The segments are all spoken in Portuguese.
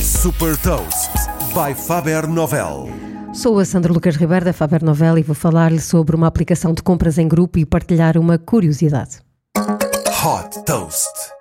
Super Toast by Faber Novel. Sou a Sandra Lucas Ribeiro da Faber Novel e vou falar-lhe sobre uma aplicação de compras em grupo e partilhar uma curiosidade. Hot Toast.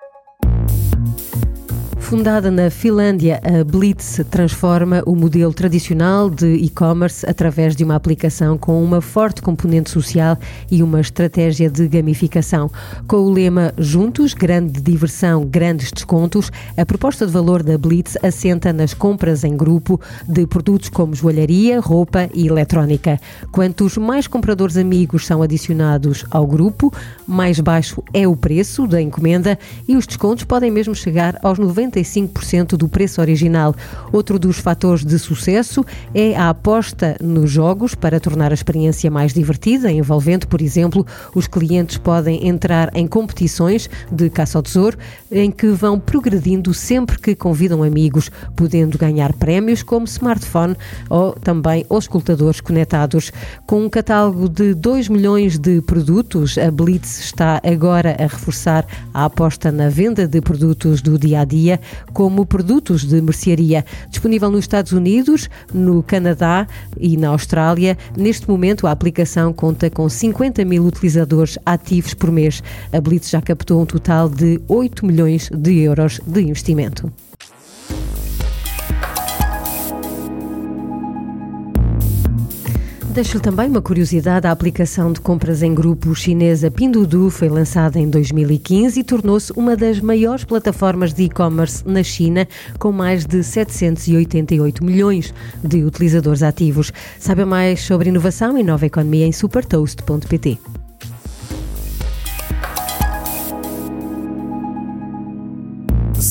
Fundada na Finlândia, a Blitz transforma o modelo tradicional de e-commerce através de uma aplicação com uma forte componente social e uma estratégia de gamificação. Com o lema Juntos, grande diversão, grandes descontos, a proposta de valor da Blitz assenta nas compras em grupo de produtos como joalharia, roupa e eletrónica. Quantos mais compradores amigos são adicionados ao grupo, mais baixo é o preço da encomenda e os descontos podem mesmo chegar aos 90 95% do preço original. Outro dos fatores de sucesso é a aposta nos jogos para tornar a experiência mais divertida, envolvente, por exemplo, os clientes podem entrar em competições de caça ao tesouro em que vão progredindo sempre que convidam amigos, podendo ganhar prémios como smartphone ou também os escutadores conectados. Com um catálogo de 2 milhões de produtos, a Blitz está agora a reforçar a aposta na venda de produtos do dia a dia como produtos de mercearia. Disponível nos Estados Unidos, no Canadá e na Austrália, neste momento a aplicação conta com 50 mil utilizadores ativos por mês. A Blitz já captou um total de 8 milhões de euros de investimento. Deixo-lhe também uma curiosidade: a aplicação de compras em grupo chinesa Pinduoduo foi lançada em 2015 e tornou-se uma das maiores plataformas de e-commerce na China, com mais de 788 milhões de utilizadores ativos. Saiba mais sobre inovação e nova economia em supertoast.pt.